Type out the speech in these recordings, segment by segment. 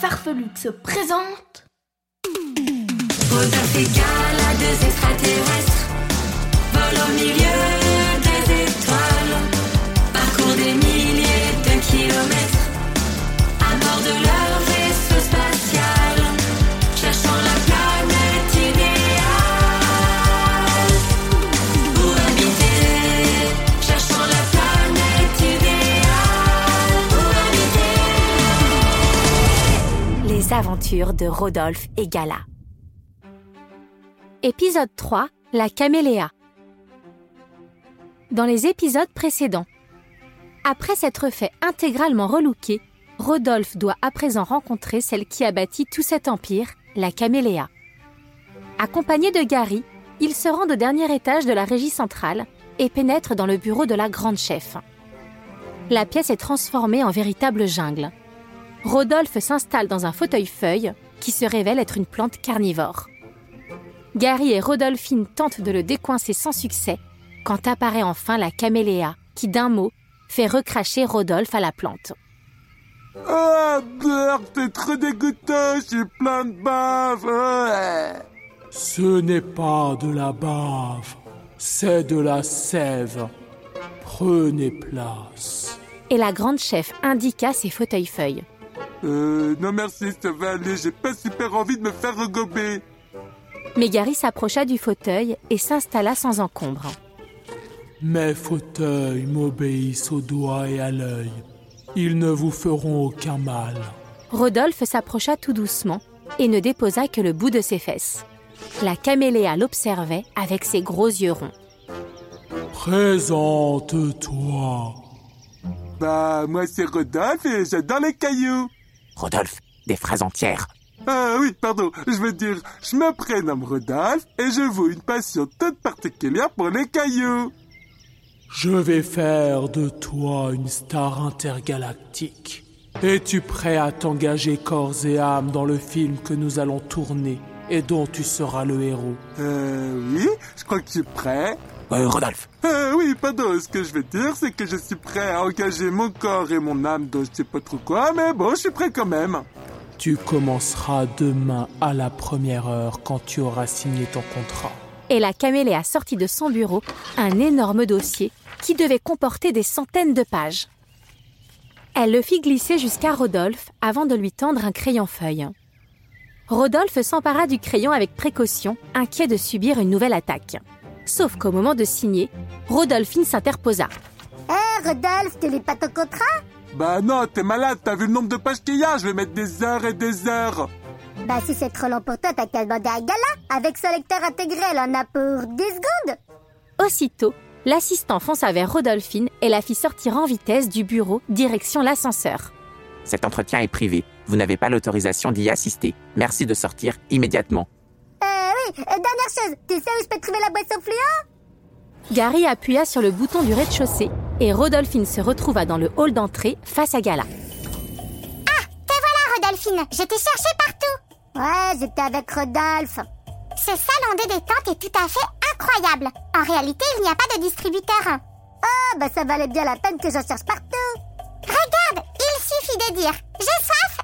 Farfelux se présentent Rodolphe égal à deux extraterrestres Vol au milieu des étoiles Parcours des milliers de Rodolphe et Gala. Épisode 3 La caméléa. Dans les épisodes précédents, après s'être fait intégralement relooker, Rodolphe doit à présent rencontrer celle qui a bâti tout cet empire, la caméléa. Accompagné de Gary, il se rend au dernier étage de la régie centrale et pénètre dans le bureau de la grande chef. La pièce est transformée en véritable jungle. Rodolphe s'installe dans un fauteuil-feuille qui se révèle être une plante carnivore. Gary et Rodolphine tentent de le décoincer sans succès quand apparaît enfin la caméléa qui, d'un mot, fait recracher Rodolphe à la plante. Ah, merde, c'est trop dégoûtant, j'ai plein de bave. Ce n'est pas de la bave, c'est de la sève. Prenez place. Et la grande chef indiqua ses fauteuils-feuilles. Euh, non merci, ça va aller, j'ai pas super envie de me faire regober. Mais Gary s'approcha du fauteuil et s'installa sans encombre. Mes fauteuils m'obéissent au doigt et à l'œil. Ils ne vous feront aucun mal. Rodolphe s'approcha tout doucement et ne déposa que le bout de ses fesses. La caméléa l'observait avec ses gros yeux ronds. Présente-toi. Bah, moi c'est Rodolphe et j'adore les cailloux. Rodolphe, des phrases entières. Ah oui, pardon, je veux dire, je me prénomme Rodolphe et je vaux une passion toute particulière pour les cailloux. Je vais faire de toi une star intergalactique. Es-tu prêt à t'engager corps et âme dans le film que nous allons tourner et dont tu seras le héros? Euh, oui, je crois que je suis prêt. Euh, Rodolphe, Euh, oui, pardon, ce que je veux dire, c'est que je suis prêt à engager mon corps et mon âme dans je sais pas trop quoi, mais bon, je suis prêt quand même. Tu commenceras demain à la première heure quand tu auras signé ton contrat. Et la caméléa sortit de son bureau un énorme dossier qui devait comporter des centaines de pages. Elle le fit glisser jusqu'à Rodolphe avant de lui tendre un crayon feuille. Rodolphe s'empara du crayon avec précaution, inquiet de subir une nouvelle attaque. Sauf qu'au moment de signer, Rodolphine s'interposa. Hé, Rodolphe, tu lis pas ton contrat? Bah non, t'es malade, t'as vu le nombre de pages qu'il y a, je vais mettre des heures et des heures. Bah, si c'est trop long pour toi, t'as qu'à demander à Gala. Avec son lecteur intégré, elle en a pour 10 secondes. Aussitôt, l'assistant fonça vers Rodolphine et la fit sortir en vitesse du bureau direction l'ascenseur. cet entretien est privé. Vous n'avez pas l'autorisation d'y assister. Merci de sortir immédiatement. Euh, dernière chose, tu sais où je peux trouver la boisson fluo? Gary appuya sur le bouton du rez-de-chaussée et Rodolphine se retrouva dans le hall d'entrée face à Gala. Te voilà, Rodolphine, je t'ai cherché partout. Ouais, j'étais avec Rodolphe. Ce salon de détente est tout à fait incroyable. En réalité, il n'y a pas de distributeur. Ah, bah ça valait bien la peine que j'en cherche partout. Regarde, il suffit de dire « j'ai soif »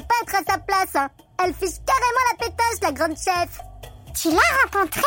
pas être à sa place. hein. Elle fiche carrément la pétasse, la grande chef. Tu l'as rencontrée?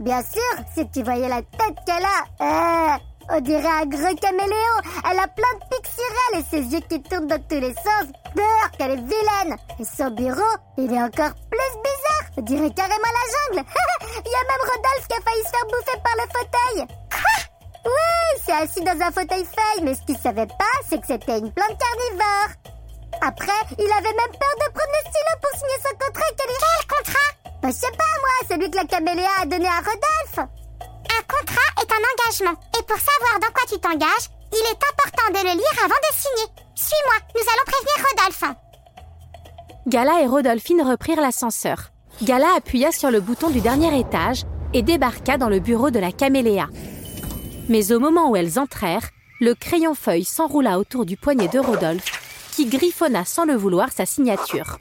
Bien sûr, si tu voyais la tête qu'elle a. Euh, On dirait un gros caméléon. Elle a plein de pics sur elle et ses yeux qui tournent dans tous les sens. Burk, elle est vilaine. Et son bureau, il est encore plus bizarre. On dirait carrément la jungle. il y a même Rodolphe qui a failli se faire bouffer par le fauteuil. Quoi? Oui, c'est assis dans un fauteuil feuille, mais ce qu'il savait pas, c'est que c'était une plante carnivore. Après, il avait même peur de prendre le stylo pour signer son contrat et qu'elle Quel contrat? Bah, je sais pas, moi, celui que la caméléa a donné à Rodolphe. Un contrat est un engagement. Et pour savoir dans quoi tu t'engages, il est important de le lire avant de signer. Suis-moi, nous allons prévenir Rodolphe. Gala et Rodolphine reprirent l'ascenseur. Gala appuya sur le bouton du dernier étage et débarqua dans le bureau de la caméléa. Mais au moment où elles entrèrent, le crayon feuille s'enroula autour du poignet de Rodolphe, qui griffonna sans le vouloir sa signature.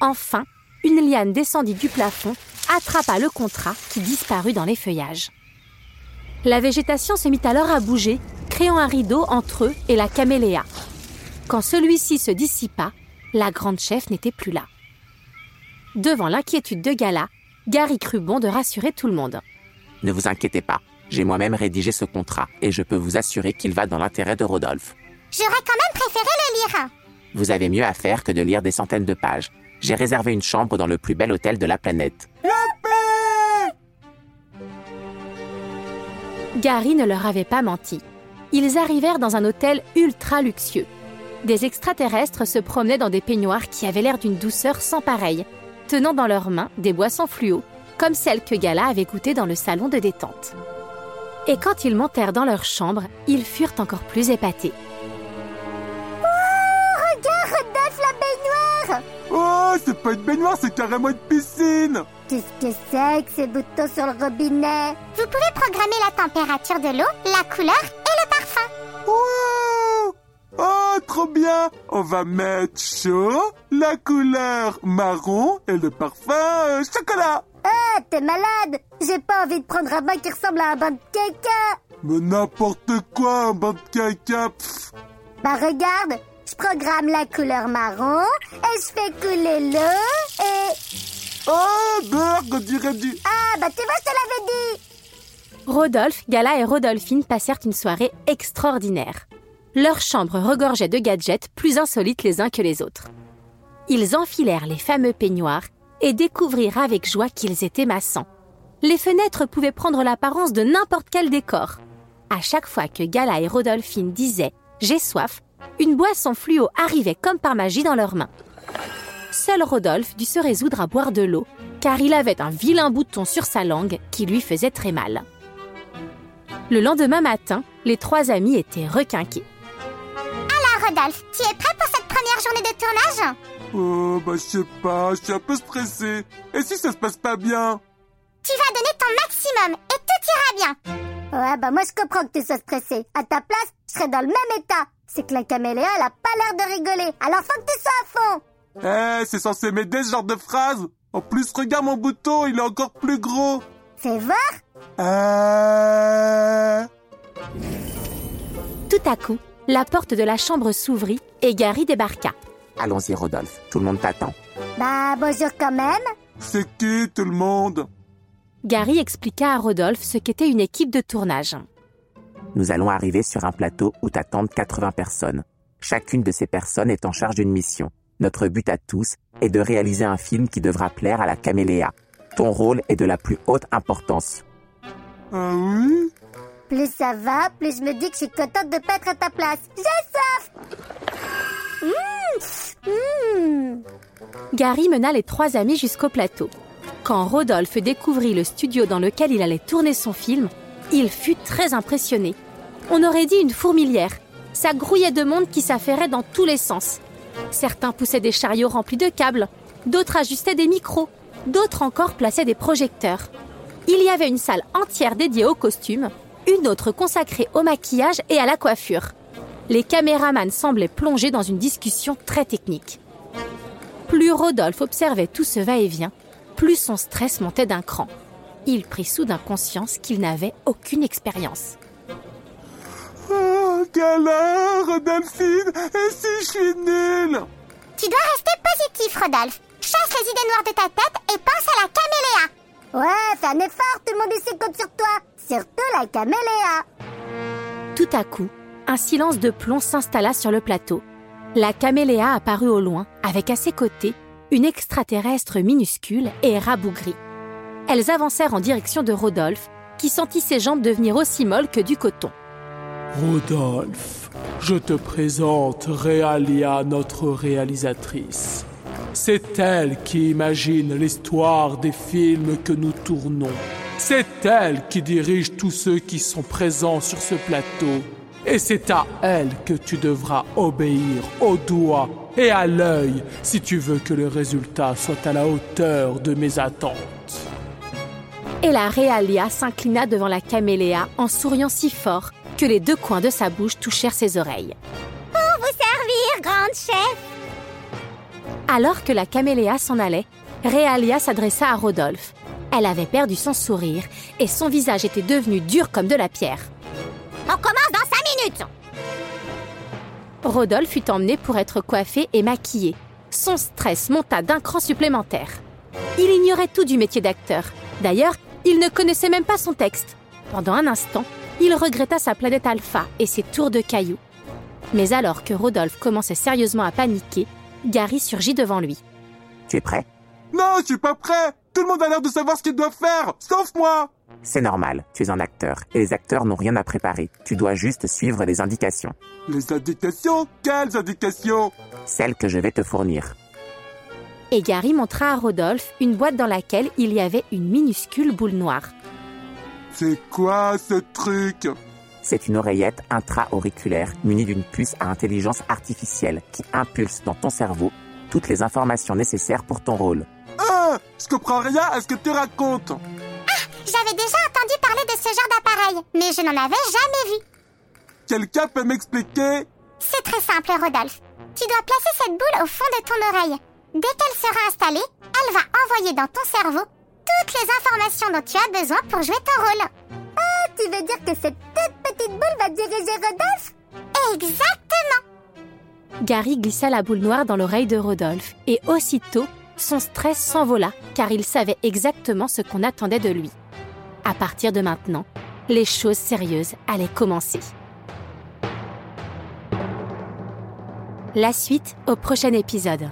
Enfin, une liane descendit du plafond, attrapa le contrat qui disparut dans les feuillages. La végétation se mit alors à bouger, créant un rideau entre eux et la caméléa. Quand celui-ci se dissipa, la grande chef n'était plus là. Devant l'inquiétude de Gala, Gary crut bon de rassurer tout le monde. Ne vous inquiétez pas, j'ai moi-même rédigé ce contrat et je peux vous assurer qu'il va dans l'intérêt de Rodolphe. J'aurais quand même préféré le lire. Vous avez mieux à faire que de lire des centaines de pages. J'ai réservé une chambre dans le plus bel hôtel de la planète. Gary ne leur avait pas menti. Ils arrivèrent dans un hôtel ultra luxueux. Des extraterrestres se promenaient dans des peignoirs qui avaient l'air d'une douceur sans pareille, tenant dans leurs mains des boissons fluo, comme celles que Gala avait goûtées dans le salon de détente. Et quand ils montèrent dans leur chambre, ils furent encore plus épatés. C'est pas une baignoire, c'est carrément une piscine. Qu'est-ce que c'est que ces boutons sur le robinet? Vous pouvez programmer la température de l'eau, la couleur et le parfum. Wow! Oh, trop bien! On va mettre chaud, la couleur marron et le parfum euh, chocolat. Ah, t'es malade! J'ai pas envie de prendre un bain qui ressemble à un bain de caca. Mais n'importe quoi, un bain de caca pff. Bah regarde, je programme la couleur marron et je fais couler l'eau et... Oh, dirait du... Ah, bah tu vois, je te l'avais dit Rodolphe, Gala et Rodolphine passèrent une soirée extraordinaire. Leur chambre regorgeait de gadgets plus insolites les uns que les autres. Ils enfilèrent les fameux peignoirs et découvrirent avec joie qu'ils étaient massants. Les fenêtres pouvaient prendre l'apparence de n'importe quel décor. À chaque fois que Gala et Rodolphine disaient J'ai soif, une boisson fluo arrivait comme par magie dans leurs mains. Seul Rodolphe dut se résoudre à boire de l'eau, car il avait un vilain bouton sur sa langue qui lui faisait très mal. Le lendemain matin, les trois amis étaient requinqués. Alors Rodolphe, tu es prêt pour cette première journée de tournage? Oh, bah je sais pas, je suis un peu stressé. Et si ça se passe pas bien? Tu vas donner ton maximum et tout ira bien Ouais, bah moi je comprends que tu sois stressé. À ta place, je serais dans le même état. C'est que la caméléa, elle a pas l'air de rigoler. Alors faut que tu sois à fond Eh, c'est censé m'aider ce genre de phrase En plus, regarde mon bouton, il est encore plus gros Fais voir Euh... Tout à coup, la porte de la chambre s'ouvrit et Gary débarqua. Allons-y, Rodolphe, tout le monde t'attend. Bah bonjour quand même C'est qui tout le monde? Gary expliqua à Rodolphe ce qu'était une équipe de tournage. Nous allons arriver sur un plateau où t'attendent 80 personnes. Chacune de ces personnes est en charge d'une mission. Notre but à tous est de réaliser un film qui devra plaire à la caméléa. Ton rôle est de la plus haute importance. Ah oui? Plus ça va, plus je me dis que je suis contente de pas être à ta place. J'ai soif Mmh, mmh. Gary mena les trois amis jusqu'au plateau. Quand Rodolphe découvrit le studio dans lequel il allait tourner son film, il fut très impressionné. On aurait dit une fourmilière. Ça grouillait de monde qui s'affairait dans tous les sens. Certains poussaient des chariots remplis de câbles, d'autres ajustaient des micros, d'autres encore plaçaient des projecteurs. Il y avait une salle entière dédiée aux costumes, une autre consacrée au maquillage et à la coiffure. Les caméramans semblaient plongés dans une discussion très technique. Plus Rodolphe observait tout ce va-et-vient, plus son stress montait d'un cran. Il prit soudain conscience qu'il n'avait aucune expérience. Oh, Gala, Rodolphine, et si je suis nul Tu dois rester positif, Rodolphe. Chasse les idées noires de ta tête et pense à la caméléa. Ouais, fais un effort, tout le monde ici compte sur toi. Surtout la caméléa. Tout à coup, un silence de plomb s'installa sur le plateau. La caméléa apparut au loin, avec à ses côtés une extraterrestre minuscule et rabougrie. Elles avancèrent en direction de Rodolphe, qui sentit ses jambes devenir aussi molles que du coton. Rodolphe, je te présente Réalia, notre réalisatrice. C'est elle qui imagine l'histoire des films que nous tournons. C'est elle qui dirige tous ceux qui sont présents sur ce plateau. Et c'est à elle que tu devras obéir au doigt et à l'œil si tu veux que le résultat soit à la hauteur de mes attentes. Et la Réalia s'inclina devant la caméléa en souriant si fort que les deux coins de sa bouche touchèrent ses oreilles. Pour vous servir, grande chef Alors que la caméléa s'en allait, Réalia s'adressa à Rodolphe. Elle avait perdu son sourire et son visage était devenu dur comme de la pierre. On commence dans cinq minutes Rodolphe fut emmené pour être coiffé et maquillé. Son stress monta d'un cran supplémentaire. Il ignorait tout du métier d'acteur. D'ailleurs, il ne connaissait même pas son texte. Pendant un instant, il regretta sa planète Alpha et ses tours de cailloux. Mais alors que Rodolphe commençait sérieusement à paniquer, Gary surgit devant lui. Tu es prêt? Non, je suis pas prêt Tout le monde a l'air de savoir ce qu'il doit faire, sauf moi C'est normal, tu es un acteur, et les acteurs n'ont rien à préparer. Tu dois juste suivre les indications. Les indications? Quelles indications? Celles que je vais te fournir. Et Gary montra à Rodolphe une boîte dans laquelle il y avait une minuscule boule noire. C'est quoi ce truc? C'est une oreillette intra-auriculaire munie d'une puce à intelligence artificielle qui impulse dans ton cerveau toutes les informations nécessaires pour ton rôle. Ah Je comprends rien à ce que tu racontes J'avais déjà entendu parler de ce genre d'appareil, mais je n'en avais jamais vu. Quelqu'un peut m'expliquer? C'est très simple, Rodolphe. Tu dois placer cette boule au fond de ton oreille. Dès qu'elle sera installée, elle va envoyer dans ton cerveau toutes les informations dont tu as besoin pour jouer ton rôle. Ah, tu veux dire que cette toute petite boule va diriger Rodolphe? Exactement Gary glissa la boule noire dans l'oreille de Rodolphe et aussitôt, son stress s'envola car il savait exactement ce qu'on attendait de lui. À partir de maintenant, les choses sérieuses allaient commencer. La suite au prochain épisode.